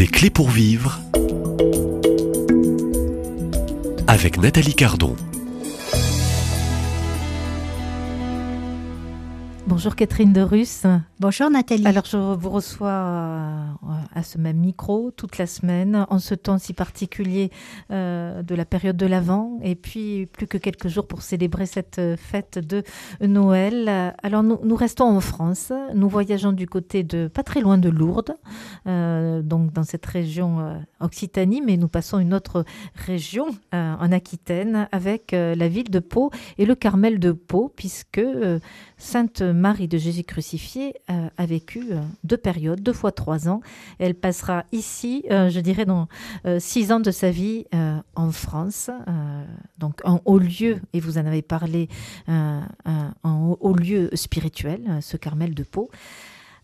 Des clés pour vivre avec Nathalie Cardon. Bonjour Catherine de Russe. Bonjour Nathalie. Alors je vous reçois euh, à ce même micro toute la semaine, en ce temps si particulier euh, de la période de l'Avent, et puis plus que quelques jours pour célébrer cette fête de Noël. Alors nous, restons en France, nous voyageons du côté de, pas très loin de Lourdes, euh, donc dans cette région Occitanie, mais nous passons une autre région en Aquitaine avec la ville de Pau et le Carmel de Pau, puisque Sainte Marie de Jésus crucifié euh, a vécu euh, deux périodes, deux fois trois ans. Elle passera ici, euh, je dirais, dans six ans de sa vie en France, donc en haut lieu, et vous en avez parlé, en haut lieu spirituel, ce Carmel de Pau.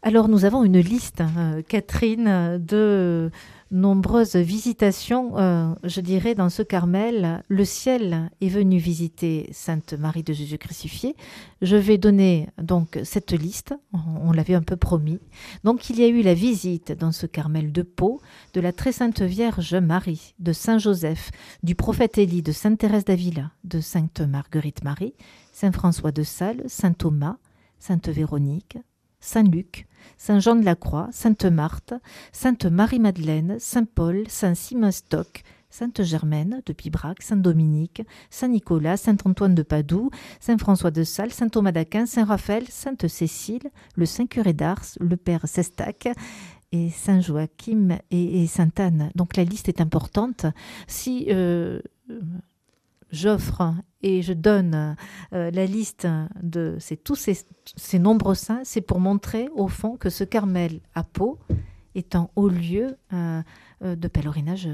Alors nous avons une liste, Catherine, de nombreuses visitations, euh, je dirais, dans ce Carmel. Le ciel est venu visiter Sainte Marie de Jésus crucifié. Je vais donner donc cette liste, on, l'avait un peu promis. Donc il y a eu la visite dans ce Carmel de Pau de la très sainte Vierge Marie, de Saint Joseph, du prophète Élie, de Sainte Thérèse d'Avila, de Sainte Marguerite Marie, Saint François de Sales, Saint Thomas, Sainte Véronique, Saint Luc, Saint Jean de la Croix, Sainte Marthe, Sainte Marie-Madeleine, Saint Simon Stock, Sainte Germaine de Pibrac, Saint Dominique, Saint Nicolas, Saint Antoine de Padoue, Saint François de Sales, Saint Thomas d'Aquin, Saint Raphaël, Sainte Cécile, le Saint Curé d'Ars, le Père Sestac et Saint Joachim et, Sainte Anne. Donc la liste est importante. Si euh, j'offre et je donne euh, la liste de tous ces, nombreux saints, c'est pour montrer au fond que ce Carmel à Pau est un haut lieu euh, de pèlerinage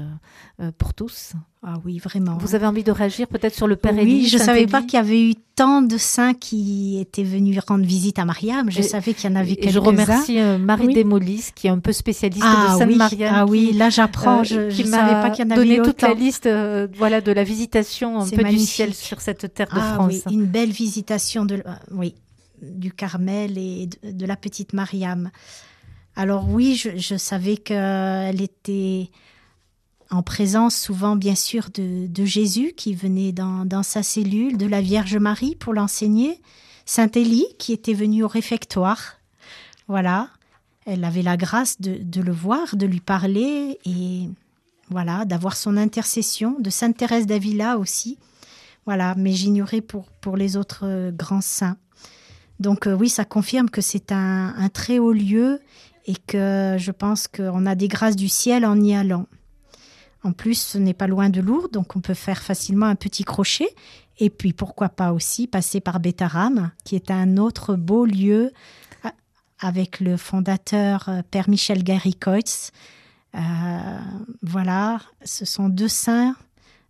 euh, pour tous. Ah oui, vraiment. Vous avez envie de réagir peut-être sur le Père Oui, je ne savais pas qu'il y avait eu tant de saints qui étaient venus rendre visite à Mariam. Je savais qu'il y en avait quelques-uns. Je remercie euh, Marie oui. Desmolis, qui est un peu spécialiste ah de Sainte oui. Mariam. Ah oui, là j'apprends. je ne savais pas qu'il y en avait donné autant. toute la liste voilà, de la visitation un peu magnifique. du ciel sur cette terre de ah, France. Oui, une belle visitation de, oui, du Carmel et de, de la petite Mariam. Alors oui, je, savais qu'elle était en présence souvent bien sûr de, Jésus qui venait dans, sa cellule, de la Vierge Marie pour l'enseigner, Saint Élie qui était venu au réfectoire. Voilà, elle avait la grâce de, de le voir, de lui parler et voilà, d'avoir son intercession, de Sainte Thérèse d'Avila aussi. Voilà, mais j'ignorais pour, pour les autres euh, grands saints. Donc euh, oui, ça confirme que c'est un très haut lieu et que je pense qu'on a des grâces du ciel en y allant. En plus, ce n'est pas loin de Lourdes, donc on peut faire facilement un petit crochet. Et puis, pourquoi pas aussi passer par Bétaram, qui est un autre beau lieu avec le fondateur euh, Père Michel Gary-Coitz. Euh, voilà, ce sont deux saints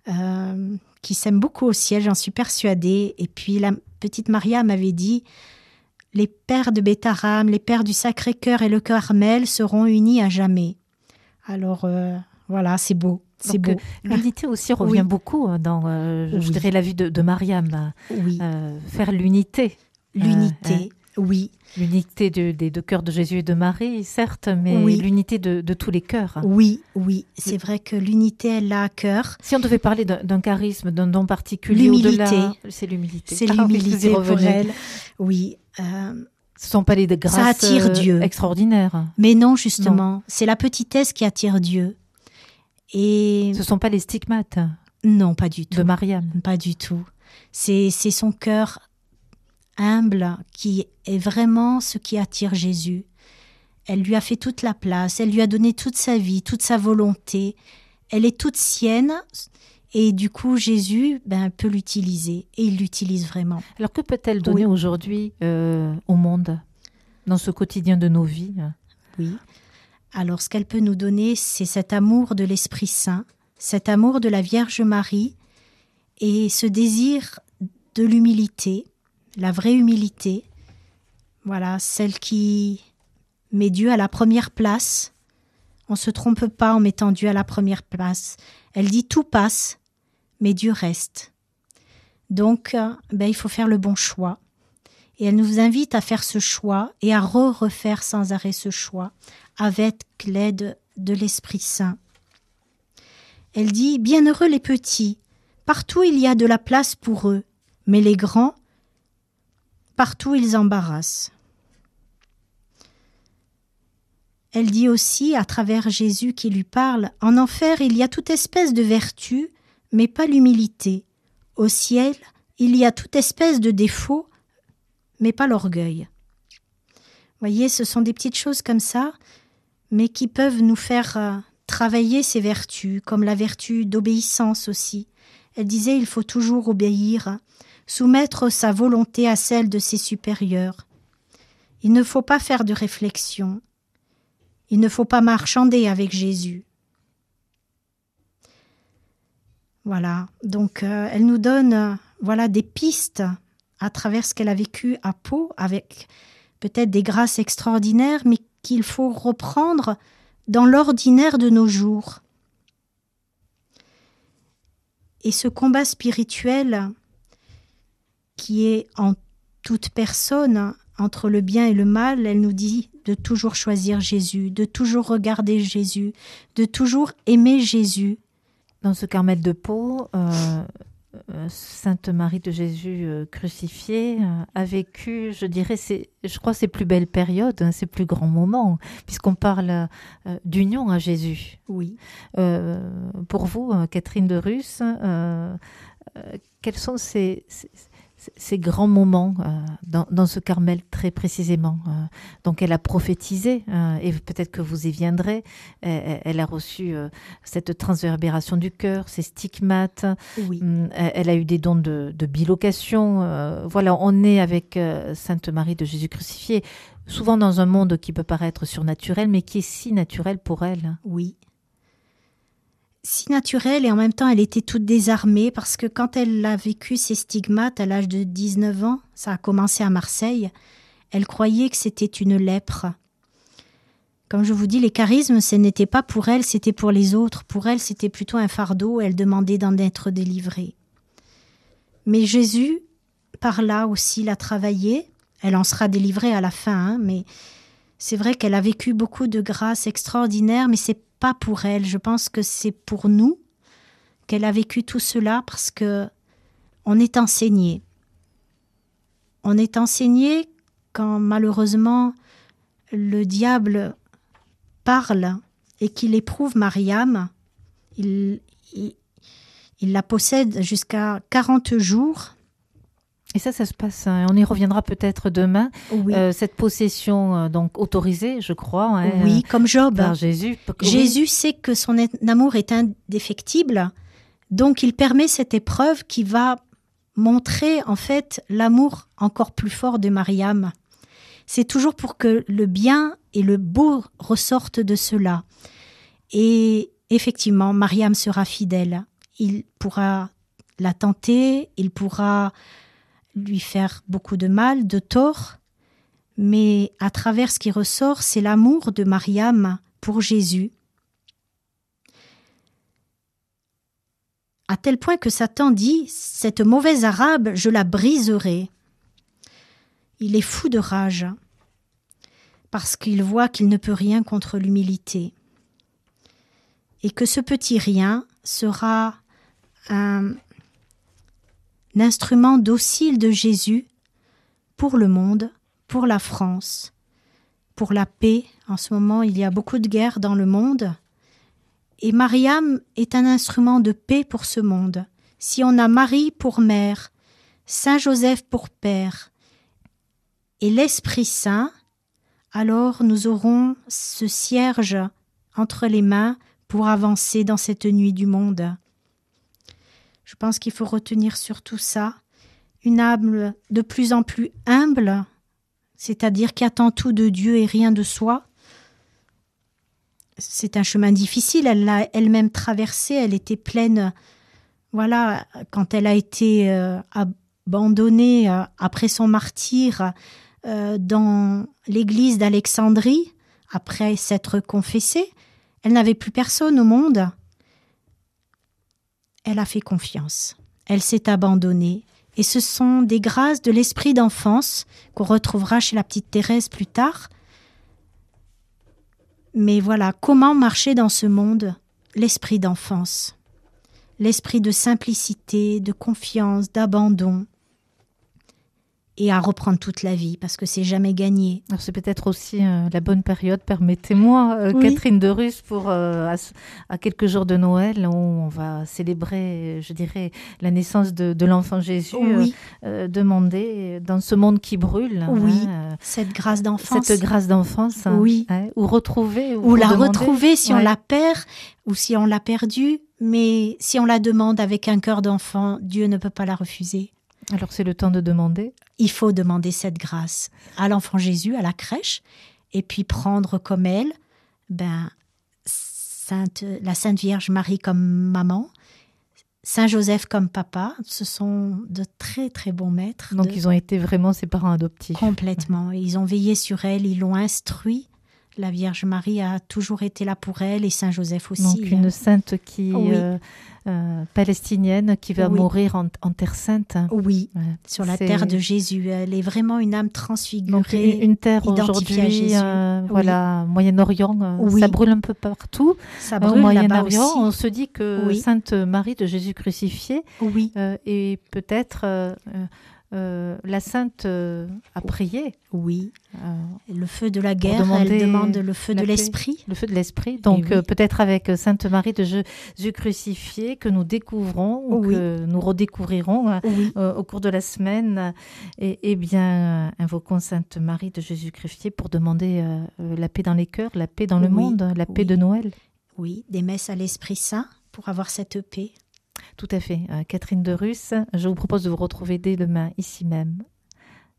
euh, qui s'aiment beaucoup au ciel, j'en suis persuadée. Et puis, la petite Maria m'avait dit les pères de Bétaram, les pères du Sacré-Cœur et le Carmel seront unis à jamais. Alors euh, voilà, c'est beau. C'est beau. L'unité aussi revient oui. beaucoup dans, euh, je Oui. dirais, la vie de, de Mariam. Oui. Euh, faire l'unité. L'unité, Euh, oui. L'unité de- des deux cœurs de Jésus et de Marie, certes, mais Oui. l'unité de, de tous les cœurs. Oui, oui. C'est vrai que l'unité, elle l'a à cœur. Si on devait parler d'un charisme, d'un don particulier, L'humilité. au-delà, c'est l'humilité. C'est Ah l'humilité pour elle. Oui. euh, Ce sont pas les grâces Ça attire euh, Dieu. extraordinaires. mais non, justement, c'est la petitesse qui attire Dieu. Et Ce sont pas les stigmates non, pas du tout. de Mariam. Pas du tout. C'est son cœur humble qui est vraiment ce qui attire Jésus. Elle lui a fait toute la place, elle lui a donné toute sa vie, toute sa volonté. Elle est toute sienne et du coup Jésus ben, peut l'utiliser et il l'utilise vraiment. Alors que peut-elle donner Oui. aujourd'hui euh, au monde, dans ce quotidien de nos vies Oui. Alors ce qu'elle peut nous donner, c'est cet amour de l'Esprit Saint, cet amour de la Vierge Marie et ce désir de l'humilité, la vraie humilité. Voilà, celle qui met Dieu à la première place. On se trompe pas en mettant Dieu à la première place. Elle dit tout passe, mais Dieu reste. Donc, euh, ben, il faut faire le bon choix. Et elle nous invite à faire ce choix et à re-refaire sans arrêt ce choix avec l'aide de l'Esprit Saint. Elle dit Bienheureux les petits, partout il y a de la place pour eux, mais les grands, partout ils embarrassent. Elle dit aussi, à travers Jésus qui lui parle, En enfer il y a toute espèce de vertu, mais pas l'humilité. Au ciel il y a toute espèce de défaut, mais pas l'orgueil. Voyez, ce sont des petites choses comme ça, mais qui peuvent nous faire euh, travailler ces vertus, comme la vertu d'obéissance aussi. Elle disait il faut toujours obéir, soumettre sa volonté à celle de ses supérieurs. Il ne faut pas faire de réflexion, il ne faut pas marchander avec Jésus. Voilà, donc euh, elle nous donne euh, voilà des pistes à travers ce qu'elle a vécu à Pau avec peut-être des grâces extraordinaires mais qu'il faut reprendre dans l'ordinaire de nos jours. Et ce combat spirituel qui est en toute personne entre le bien et le mal, elle nous dit de toujours choisir Jésus, de toujours regarder Jésus, de toujours aimer Jésus. Dans ce Carmel de Pau, euh, euh, Sainte Marie de Jésus euh, crucifiée a vécu, je dirais, je crois, ses plus belles périodes, hein, ses plus grands moments, puisqu'on parle d'union à Jésus. Oui. pour vous, Catherine de Russe, quels sont ces, ces grands moments euh, dans, ce Carmel très précisément. Euh. donc elle a prophétisé, euh, et peut-être que vous y viendrez, elle, a reçu cette transverbération du cœur, ces stigmates, oui. Hum, elle, a eu des dons de, de bilocation. voilà, on est avec Sainte Marie de Jésus crucifié, souvent dans un monde qui peut paraître surnaturel, mais qui est si naturel pour elle. Oui, si naturelle et en même temps elle était toute désarmée parce que quand elle a vécu ses stigmates à l'âge de 19 ans, ça a commencé à Marseille, elle croyait que c'était une lèpre. Comme je vous dis, les charismes, ce n'était pas pour elle, c'était pour les autres. Pour elle, c'était plutôt un fardeau, elle demandait d'en être délivrée. Mais Jésus, par là aussi, l'a travaillé. Elle en sera délivrée à la fin, hein, mais c'est vrai qu'elle a vécu beaucoup de grâces extraordinaires, mais c'est pas pour elle. Je pense que c'est pour nous qu'elle a vécu tout cela parce que on est enseigné. On est enseigné quand malheureusement le diable parle et qu'il éprouve Mariam, il, il, il la possède jusqu'à 40 jours et ça, ça se passe, hein, on y reviendra peut-être demain. Euh, cette possession, euh, donc autorisée, je crois. Hein, oui, comme Job. Par Jésus. Jésus sait que son amour est indéfectible, donc il permet cette épreuve qui va montrer en fait l'amour encore plus fort de Mariam. C'est toujours pour que le bien et le beau ressortent de cela. Et effectivement, Mariam sera fidèle. Il pourra la tenter, il pourra lui faire beaucoup de mal, de tort, mais à travers ce qui ressort, c'est l'amour de Mariam pour Jésus. À tel point que Satan dit Cette mauvaise arabe, je la briserai. Il est fou de rage, parce qu'il voit qu'il ne peut rien contre l'humilité, et que ce petit rien sera un, l'instrument docile de Jésus pour le monde, pour la France, pour la paix. En ce moment, il y a beaucoup de guerres dans le monde. Et Mariam est un instrument de paix pour ce monde. Si on a Marie pour mère, Saint Joseph pour père, et l'Esprit Saint, alors nous aurons ce cierge entre les mains pour avancer dans cette nuit du monde. Je pense qu'il faut retenir surtout ça, une âme de plus en plus humble, c'est-à-dire qui attend tout de Dieu et rien de soi. C'est un chemin difficile, elle l'a elle-même traversé, elle était pleine, voilà, quand elle a été euh, abandonnée euh, après son martyr euh, dans l'église d'Alexandrie, après s'être confessée, elle n'avait plus personne au monde elle a fait confiance. Elle s'est abandonnée. Et ce sont des grâces de l'esprit d'enfance qu'on retrouvera chez la petite Thérèse plus tard. Mais voilà, comment marcher dans ce monde? L'esprit d'enfance, l'esprit de simplicité, de confiance, d'abandon, et à reprendre toute la vie parce que c'est jamais gagné. Alors c'est peut-être aussi euh, la bonne période, permettez-moi, euh, Oui. Catherine de Russe, pour euh, à, quelques jours de Noël où on va célébrer, je dirais, la naissance de, de l'enfant Jésus, Oui, demander dans ce monde qui brûle, Oui. hein, euh, cette grâce d'enfance. cette grâce d'enfance, hein, Oui. hein, ou retrouver, ou la retrouver si on la perd ou si on l'a perdue, mais si on la demande avec un cœur d'enfant, Dieu ne peut pas la refuser. Alors c'est le temps de demander. Il faut demander cette grâce à l'enfant Jésus, à la crèche, et puis prendre comme elle, ben, Sainte, la Sainte Vierge Marie comme maman, Saint Joseph comme papa. Ce sont de très très bons maîtres. Donc de- ils ont été vraiment ses parents adoptifs. Complètement. Ils ont veillé sur elle, ils l'ont instruit. La Vierge Marie a toujours été là pour elle et Saint Joseph aussi. Donc une sainte qui Oui. euh, euh, palestinienne qui va Oui. mourir en, en terre sainte. Oui, Ouais. sur la terre de Jésus. Elle est vraiment une âme Donc transfigurée. une, une terre aujourd'hui, euh, Oui. voilà, Moyen-Orient, Oui. ça brûle un peu partout. Ça brûle Moyen-Orient, on se dit que Oui. Sainte Marie de Jésus crucifié Oui, est peut-être euh, la sainte euh, à prier. oui. euh, Le feu de la guerre, elle demande le feu de l'esprit. le feu de l'esprit. Donc oui. euh, peut-être avec Sainte Marie de Jésus crucifié que nous découvrons ou Oui. que nous redécouvrirons Oui, euh, au cours de la semaine. Et, eh bien, invoquons Sainte Marie de Jésus crucifié pour demander la paix dans les cœurs, la paix dans le monde, la paix de Noël. oui. Des messes à l'Esprit Saint pour avoir cette paix. Tout à fait. Euh, Catherine de Russe, je vous propose de vous retrouver dès demain, ici même,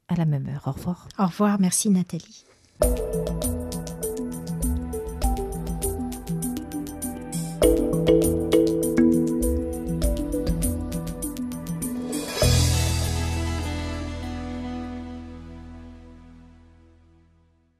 à la même heure. Au revoir. Au revoir, merci Nathalie.